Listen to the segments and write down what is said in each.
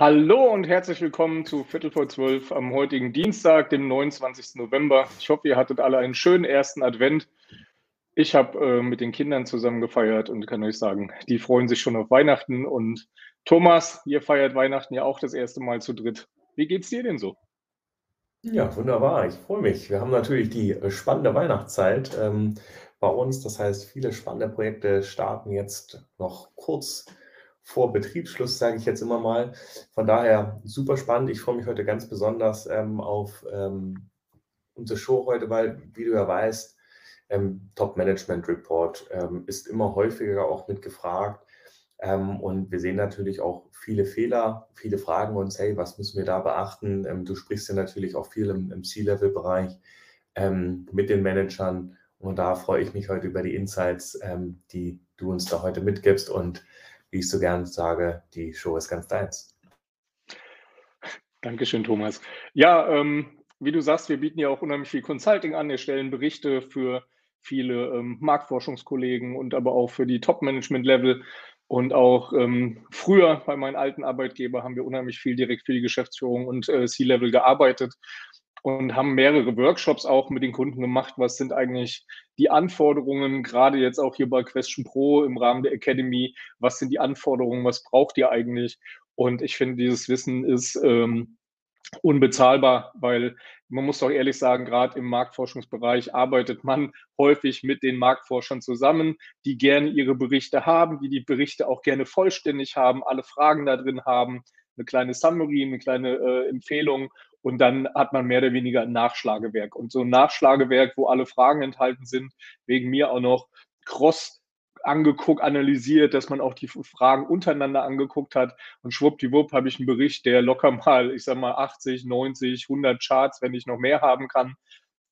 Hallo und herzlich willkommen zu Viertel vor zwölf am heutigen Dienstag, dem 29. November. Ich hoffe, ihr hattet alle einen schönen ersten Advent. Ich habe äh, mit den Kindern zusammen gefeiert und kann euch sagen, die freuen sich schon auf Weihnachten. Und Thomas, ihr feiert Weihnachten ja auch das erste Mal zu dritt. Wie geht's dir denn so? Ja, wunderbar. Ich freue mich. Wir haben natürlich die spannende Weihnachtszeit ähm, bei uns. Das heißt, viele spannende Projekte starten jetzt noch kurz vor Betriebsschluss, sage ich jetzt immer mal. Von daher super spannend. Ich freue mich heute ganz besonders ähm, auf ähm, unsere Show heute, weil, wie du ja weißt, ähm, Top Management Report ähm, ist immer häufiger auch mitgefragt. Ähm, und wir sehen natürlich auch viele Fehler, viele fragen uns, hey, was müssen wir da beachten? Ähm, du sprichst ja natürlich auch viel im, im C-Level-Bereich mit den Managern. Und da freue ich mich heute über die Insights, die du uns da heute mitgibst. Und wie ich so gern sage, die Show ist ganz deins. Dankeschön, Thomas. Ja, ähm, wie du sagst, wir bieten ja auch unheimlich viel Consulting an. Wir stellen Berichte für viele ähm, Marktforschungskollegen und aber auch für die Top-Management-Level. Und auch ähm, früher bei meinen alten Arbeitgeber haben wir unheimlich viel direkt für die Geschäftsführung und äh, C-Level gearbeitet und haben mehrere Workshops auch mit den Kunden gemacht. Was sind eigentlich die Anforderungen, gerade jetzt auch hier bei Question Pro im Rahmen der Academy? Was sind die Anforderungen? Was braucht ihr eigentlich? Und ich finde, dieses Wissen ist ähm, unbezahlbar, weil man muss doch ehrlich sagen, gerade im Marktforschungsbereich arbeitet man häufig mit den Marktforschern zusammen, die gerne ihre Berichte haben, die die Berichte auch gerne vollständig haben, alle Fragen da drin haben, eine kleine Summary, eine kleine äh, Empfehlung und dann hat man mehr oder weniger ein Nachschlagewerk. Und so ein Nachschlagewerk, wo alle Fragen enthalten sind, wegen mir auch noch cross angeguckt, analysiert, dass man auch die Fragen untereinander angeguckt hat. Und schwuppdiwupp habe ich einen Bericht, der locker mal, ich sag mal, 80, 90, 100 Charts, wenn ich noch mehr haben kann.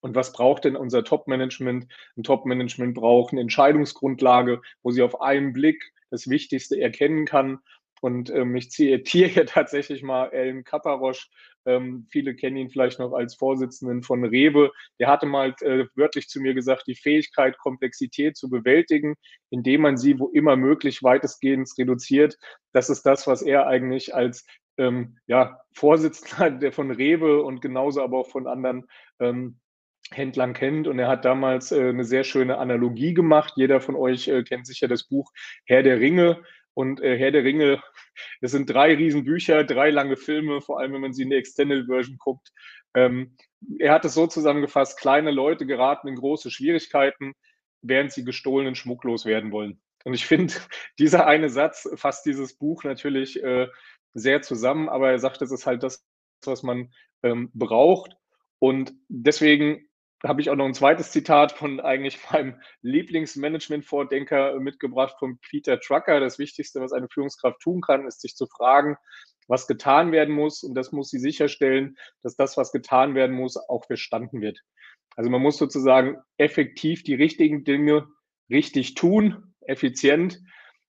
Und was braucht denn unser Top-Management? Ein Top-Management braucht eine Entscheidungsgrundlage, wo sie auf einen Blick das Wichtigste erkennen kann. Und ähm, ich zitiere hier tatsächlich mal Ellen Kaparosch. Ähm, viele kennen ihn vielleicht noch als Vorsitzenden von Rewe. Der hatte mal äh, wörtlich zu mir gesagt, die Fähigkeit, Komplexität zu bewältigen, indem man sie wo immer möglich weitestgehend reduziert. Das ist das, was er eigentlich als ähm, ja, Vorsitzender der von Rewe und genauso aber auch von anderen ähm, Händlern kennt. Und er hat damals äh, eine sehr schöne Analogie gemacht. Jeder von euch äh, kennt sicher das Buch Herr der Ringe. Und äh, Herr der Ringe, es sind drei Riesenbücher, drei lange Filme, vor allem wenn man sie in der Extended Version guckt. Ähm, er hat es so zusammengefasst, kleine Leute geraten in große Schwierigkeiten, während sie gestohlenen schmucklos werden wollen. Und ich finde, dieser eine Satz fasst dieses Buch natürlich äh, sehr zusammen, aber er sagt, das ist halt das, was man ähm, braucht. Und deswegen habe ich auch noch ein zweites Zitat von eigentlich meinem Lieblingsmanagement-Vordenker mitgebracht, von Peter Trucker. Das Wichtigste, was eine Führungskraft tun kann, ist sich zu fragen, was getan werden muss. Und das muss sie sicherstellen, dass das, was getan werden muss, auch verstanden wird. Also man muss sozusagen effektiv die richtigen Dinge richtig tun, effizient.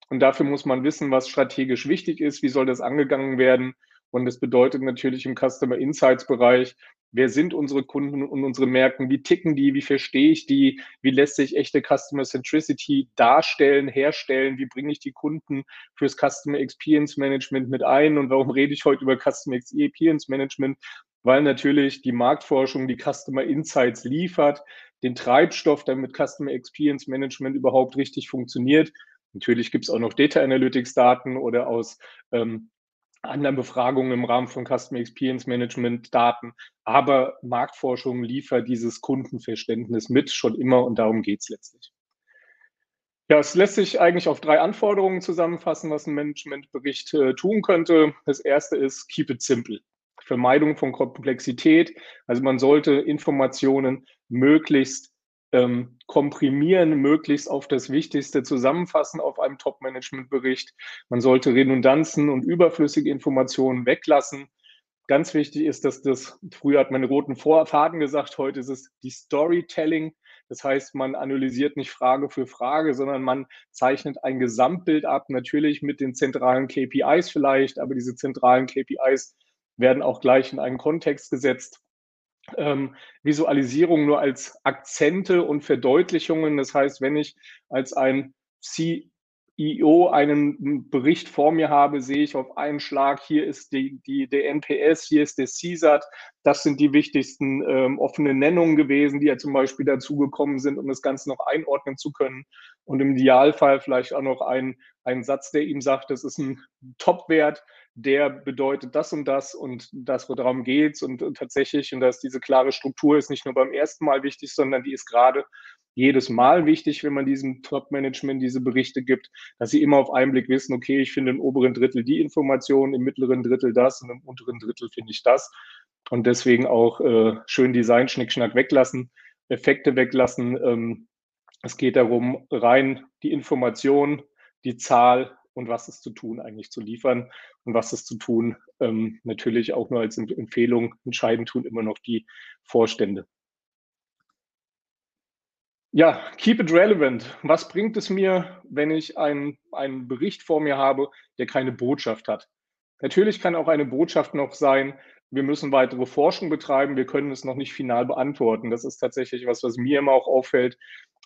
Und dafür muss man wissen, was strategisch wichtig ist, wie soll das angegangen werden. Und das bedeutet natürlich im Customer Insights Bereich, wer sind unsere Kunden und unsere Märkten, wie ticken die, wie verstehe ich die, wie lässt sich echte Customer Centricity darstellen, herstellen, wie bringe ich die Kunden fürs Customer Experience Management mit ein? Und warum rede ich heute über Customer Experience Management? Weil natürlich die Marktforschung die Customer Insights liefert, den Treibstoff, damit Customer Experience Management überhaupt richtig funktioniert. Natürlich gibt es auch noch Data Analytics Daten oder aus ähm, anderen Befragungen im Rahmen von Customer Experience Management Daten. Aber Marktforschung liefert dieses Kundenverständnis mit schon immer und darum geht es letztlich. Ja, es lässt sich eigentlich auf drei Anforderungen zusammenfassen, was ein Managementbericht äh, tun könnte. Das erste ist Keep it simple. Vermeidung von Komplexität. Also man sollte Informationen möglichst ähm, komprimieren, möglichst auf das Wichtigste zusammenfassen auf einem Top-Management-Bericht. Man sollte Redundanzen und überflüssige Informationen weglassen. Ganz wichtig ist, dass das, früher hat man roten Faden gesagt, heute ist es die Storytelling. Das heißt, man analysiert nicht Frage für Frage, sondern man zeichnet ein Gesamtbild ab, natürlich mit den zentralen KPIs vielleicht, aber diese zentralen KPIs werden auch gleich in einen Kontext gesetzt ähm, Visualisierung nur als Akzente und Verdeutlichungen. Das heißt, wenn ich als ein C IO einen Bericht vor mir habe, sehe ich auf einen Schlag, hier ist die, die, der NPS, hier ist der CSAT. Das sind die wichtigsten ähm, offenen Nennungen gewesen, die ja zum Beispiel dazugekommen sind, um das Ganze noch einordnen zu können. Und im Idealfall vielleicht auch noch ein, ein Satz, der ihm sagt, das ist ein Top-Wert, der bedeutet das und das und das, darum geht und, und tatsächlich, und dass diese klare Struktur ist nicht nur beim ersten Mal wichtig, sondern die ist gerade jedes Mal wichtig, wenn man diesem Top-Management diese Berichte gibt, dass sie immer auf einen Blick wissen, okay, ich finde im oberen Drittel die Information, im mittleren Drittel das und im unteren Drittel finde ich das. Und deswegen auch äh, schön Design, Schnickschnack weglassen, Effekte weglassen. Ähm, es geht darum, rein die Information, die Zahl und was ist zu tun eigentlich zu liefern und was ist zu tun. Ähm, natürlich auch nur als Empfehlung entscheiden tun immer noch die Vorstände. Ja, keep it relevant. Was bringt es mir, wenn ich einen, einen Bericht vor mir habe, der keine Botschaft hat? Natürlich kann auch eine Botschaft noch sein, wir müssen weitere Forschung betreiben, wir können es noch nicht final beantworten. Das ist tatsächlich was, was mir immer auch auffällt,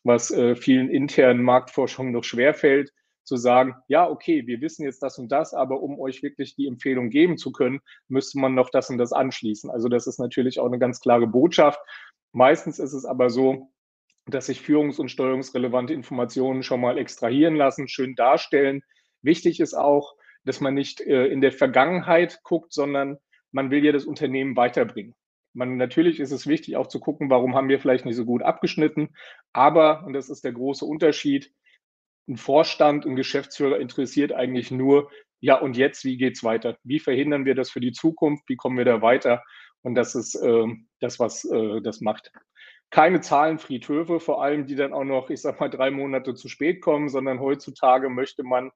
was äh, vielen internen Marktforschungen noch schwerfällt, zu sagen, ja, okay, wir wissen jetzt das und das, aber um euch wirklich die Empfehlung geben zu können, müsste man noch das und das anschließen. Also das ist natürlich auch eine ganz klare Botschaft. Meistens ist es aber so, dass sich führungs- und steuerungsrelevante Informationen schon mal extrahieren lassen, schön darstellen. Wichtig ist auch, dass man nicht äh, in der Vergangenheit guckt, sondern man will ja das Unternehmen weiterbringen. Man, natürlich ist es wichtig auch zu gucken, warum haben wir vielleicht nicht so gut abgeschnitten. Aber, und das ist der große Unterschied, ein Vorstand, ein Geschäftsführer interessiert eigentlich nur, ja, und jetzt, wie geht's weiter? Wie verhindern wir das für die Zukunft? Wie kommen wir da weiter? Und das ist äh, das, was äh, das macht keine Zahlenfriedhöfe, vor allem die dann auch noch, ich sag mal, drei Monate zu spät kommen, sondern heutzutage möchte man,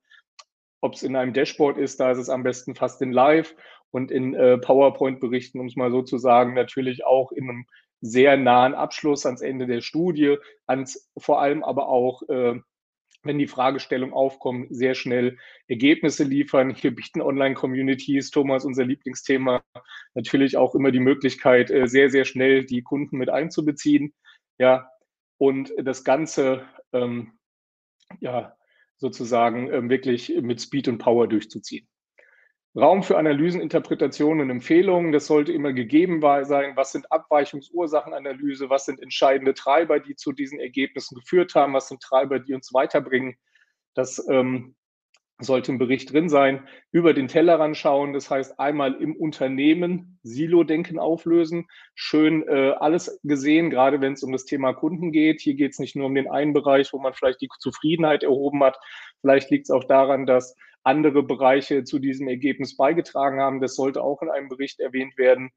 ob es in einem Dashboard ist, da ist es am besten fast in Live und in äh, PowerPoint-Berichten, um es mal so zu sagen, natürlich auch in einem sehr nahen Abschluss ans Ende der Studie, ans vor allem aber auch äh, wenn die Fragestellung aufkommt, sehr schnell Ergebnisse liefern. Hier bieten Online-Communities, Thomas, unser Lieblingsthema, natürlich auch immer die Möglichkeit, äh, sehr, sehr schnell die Kunden mit einzubeziehen. Ja, und das Ganze, ähm, ja, sozusagen ähm, wirklich mit Speed und Power durchzuziehen. Raum für Analysen, Interpretationen und Empfehlungen. Das sollte immer gegeben sein. Was sind Abweichungsursachenanalyse? Was sind entscheidende Treiber, die zu diesen Ergebnissen geführt haben? Was sind Treiber, die uns weiterbringen? Das ähm, sollte im Bericht drin sein. Über den Tellerrand schauen, das heißt einmal im Unternehmen Silo-Denken auflösen. Schön äh, alles gesehen, gerade wenn es um das Thema Kunden geht. Hier geht es nicht nur um den einen Bereich, wo man vielleicht die Zufriedenheit erhoben hat. Vielleicht liegt es auch daran, dass andere Bereiche zu diesem Ergebnis beigetragen haben. Das sollte auch in einem Bericht erwähnt werden.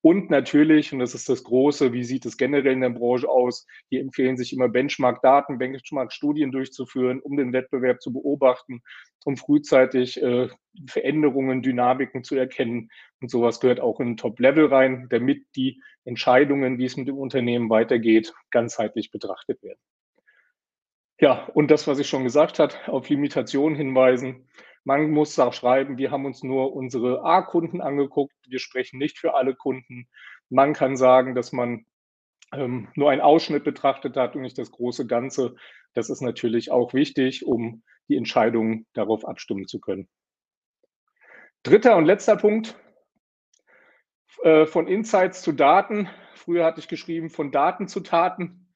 Und natürlich, und das ist das Große, wie sieht es generell in der Branche aus? Hier empfehlen sich immer Benchmark-Daten, Benchmark-Studien durchzuführen, um den Wettbewerb zu beobachten, um frühzeitig äh, Veränderungen, Dynamiken zu erkennen. Und sowas gehört auch in Top-Level rein, damit die Entscheidungen, wie es mit dem Unternehmen weitergeht, ganzheitlich betrachtet werden. Ja, und das, was ich schon gesagt habe, auf Limitationen hinweisen. Man muss auch schreiben, wir haben uns nur unsere A-Kunden angeguckt. Wir sprechen nicht für alle Kunden. Man kann sagen, dass man ähm, nur einen Ausschnitt betrachtet hat und nicht das große Ganze. Das ist natürlich auch wichtig, um die Entscheidungen darauf abstimmen zu können. Dritter und letzter Punkt. Äh, von Insights zu Daten. Früher hatte ich geschrieben, von Daten zu Taten.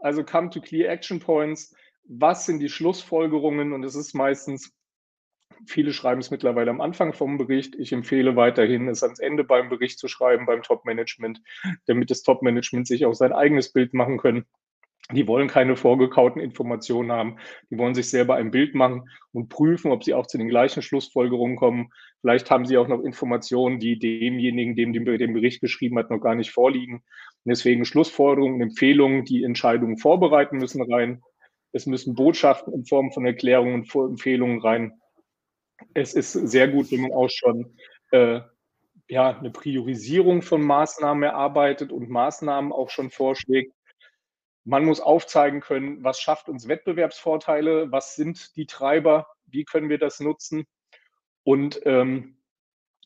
Also come to clear action points. Was sind die Schlussfolgerungen? Und es ist meistens Viele schreiben es mittlerweile am Anfang vom Bericht. Ich empfehle weiterhin, es ans Ende beim Bericht zu schreiben, beim Top-Management, damit das Top-Management sich auch sein eigenes Bild machen können. Die wollen keine vorgekauten Informationen haben. Die wollen sich selber ein Bild machen und prüfen, ob sie auch zu den gleichen Schlussfolgerungen kommen. Vielleicht haben sie auch noch Informationen, die demjenigen, dem den Bericht geschrieben hat, noch gar nicht vorliegen. Und deswegen Schlussfolgerungen, Empfehlungen, die Entscheidungen vorbereiten müssen rein. Es müssen Botschaften in Form von Erklärungen, Empfehlungen rein es ist sehr gut, wenn man auch schon äh, ja, eine Priorisierung von Maßnahmen erarbeitet und Maßnahmen auch schon vorschlägt. Man muss aufzeigen können, was schafft uns Wettbewerbsvorteile, was sind die Treiber, wie können wir das nutzen und ähm,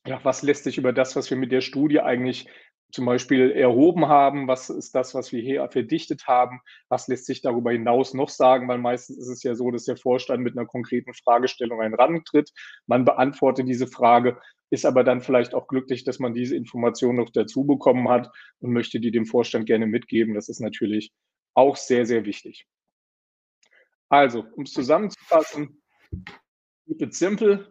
ja, was lässt sich über das, was wir mit der Studie eigentlich zum Beispiel erhoben haben, was ist das, was wir hier verdichtet haben, was lässt sich darüber hinaus noch sagen, weil meistens ist es ja so, dass der Vorstand mit einer konkreten Fragestellung einen rantritt, man beantwortet diese Frage, ist aber dann vielleicht auch glücklich, dass man diese Information noch dazu bekommen hat und möchte die dem Vorstand gerne mitgeben. Das ist natürlich auch sehr, sehr wichtig. Also, um es zusammenzufassen, keep it simple,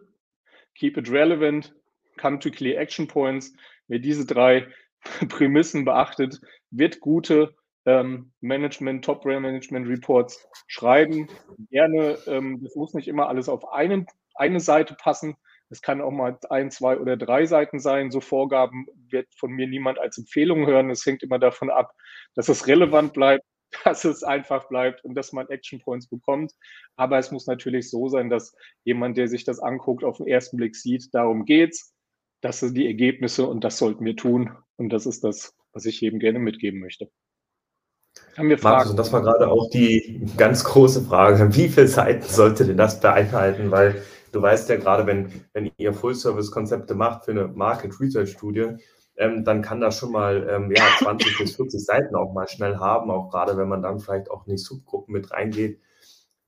keep it relevant, come to clear action points. Wer diese drei Prämissen beachtet, wird gute ähm, Management, Top-Management-Reports schreiben. Gerne, ähm, das muss nicht immer alles auf einen, eine Seite passen. Es kann auch mal ein, zwei oder drei Seiten sein. So Vorgaben wird von mir niemand als Empfehlung hören. Es hängt immer davon ab, dass es relevant bleibt, dass es einfach bleibt und dass man Action Points bekommt. Aber es muss natürlich so sein, dass jemand, der sich das anguckt, auf den ersten Blick sieht, darum geht's. Das sind die Ergebnisse und das sollten wir tun. Und das ist das, was ich jedem gerne mitgeben möchte. Haben wir Fragen? Markus, das war gerade auch die ganz große Frage. Wie viele Seiten sollte denn das beinhalten? Weil du weißt ja gerade, wenn, wenn ihr Full-Service-Konzepte macht für eine Market-Research-Studie, ähm, dann kann das schon mal ähm, ja, 20 bis 40 Seiten auch mal schnell haben, auch gerade wenn man dann vielleicht auch in die Subgruppen mit reingeht.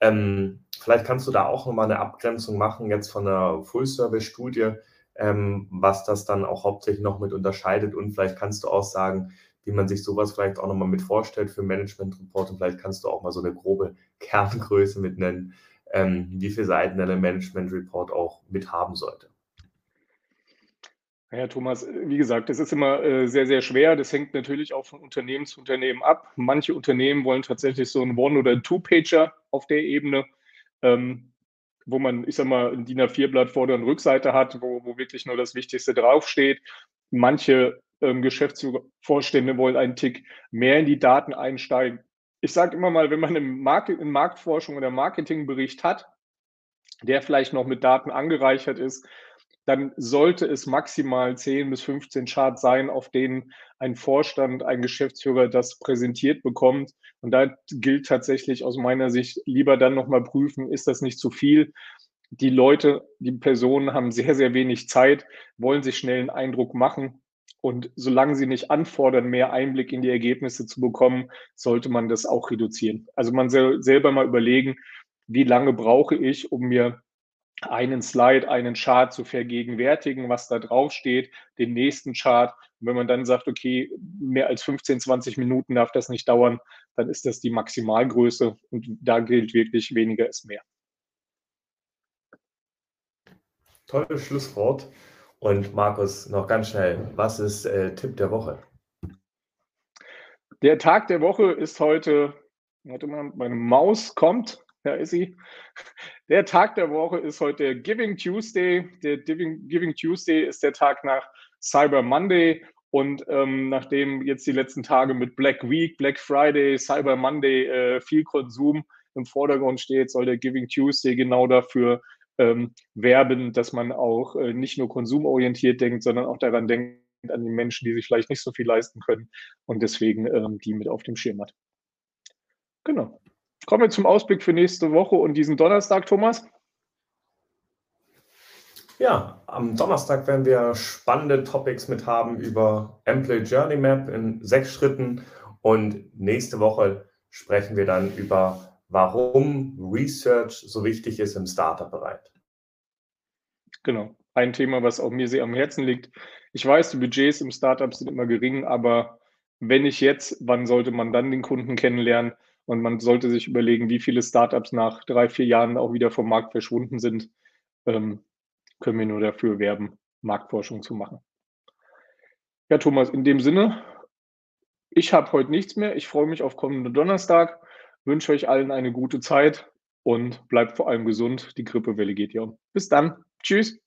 Ähm, vielleicht kannst du da auch nochmal eine Abgrenzung machen, jetzt von einer Full-Service-Studie ähm, was das dann auch hauptsächlich noch mit unterscheidet. Und vielleicht kannst du auch sagen, wie man sich sowas vielleicht auch nochmal mit vorstellt für Management Report. Und vielleicht kannst du auch mal so eine grobe Kerngröße mit nennen, ähm, wie viele Seiten ein Management Report auch mit haben sollte. Ja, Thomas, wie gesagt, das ist immer äh, sehr, sehr schwer. Das hängt natürlich auch von Unternehmen zu Unternehmen ab. Manche Unternehmen wollen tatsächlich so einen One- oder Two-Pager auf der Ebene. Ähm, wo man, ich sag mal, ein DIN A4-Blatt Vorder- und Rückseite hat, wo, wo wirklich nur das Wichtigste draufsteht. Manche ähm, Geschäftsvorstände wollen einen Tick mehr in die Daten einsteigen. Ich sage immer mal, wenn man einen, Markt, einen Marktforschung oder Marketingbericht hat, der vielleicht noch mit Daten angereichert ist, dann sollte es maximal 10 bis 15 Charts sein, auf denen ein Vorstand, ein Geschäftsführer das präsentiert bekommt. Und da gilt tatsächlich aus meiner Sicht lieber dann nochmal prüfen, ist das nicht zu viel? Die Leute, die Personen haben sehr, sehr wenig Zeit, wollen sich schnell einen Eindruck machen. Und solange sie nicht anfordern, mehr Einblick in die Ergebnisse zu bekommen, sollte man das auch reduzieren. Also man soll selber mal überlegen, wie lange brauche ich, um mir einen Slide, einen Chart zu vergegenwärtigen, was da drauf steht, den nächsten Chart. Und wenn man dann sagt, okay, mehr als 15, 20 Minuten darf das nicht dauern, dann ist das die Maximalgröße und da gilt wirklich, weniger ist mehr. Tolles Schlusswort. Und Markus, noch ganz schnell, was ist äh, Tipp der Woche? Der Tag der Woche ist heute, warte mal, meine Maus kommt, da ist sie. Der Tag der Woche ist heute Giving Tuesday. Der Giving Tuesday ist der Tag nach Cyber Monday. Und ähm, nachdem jetzt die letzten Tage mit Black Week, Black Friday, Cyber Monday äh, viel Konsum im Vordergrund steht, soll der Giving Tuesday genau dafür ähm, werben, dass man auch äh, nicht nur konsumorientiert denkt, sondern auch daran denkt, an die Menschen, die sich vielleicht nicht so viel leisten können und deswegen ähm, die mit auf dem Schirm hat. Genau. Kommen wir zum Ausblick für nächste Woche und diesen Donnerstag, Thomas. Ja, am Donnerstag werden wir spannende Topics mit haben über Employee Journey Map in sechs Schritten und nächste Woche sprechen wir dann über, warum Research so wichtig ist im Startup-Bereich. Genau, ein Thema, was auch mir sehr am Herzen liegt. Ich weiß, die Budgets im Startup sind immer gering, aber wenn nicht jetzt, wann sollte man dann den Kunden kennenlernen? Und man sollte sich überlegen, wie viele Startups nach drei, vier Jahren auch wieder vom Markt verschwunden sind. Ähm, können wir nur dafür werben, Marktforschung zu machen. Ja, Thomas, in dem Sinne, ich habe heute nichts mehr. Ich freue mich auf kommenden Donnerstag, wünsche euch allen eine gute Zeit und bleibt vor allem gesund. Die Grippewelle geht ja um. Bis dann. Tschüss.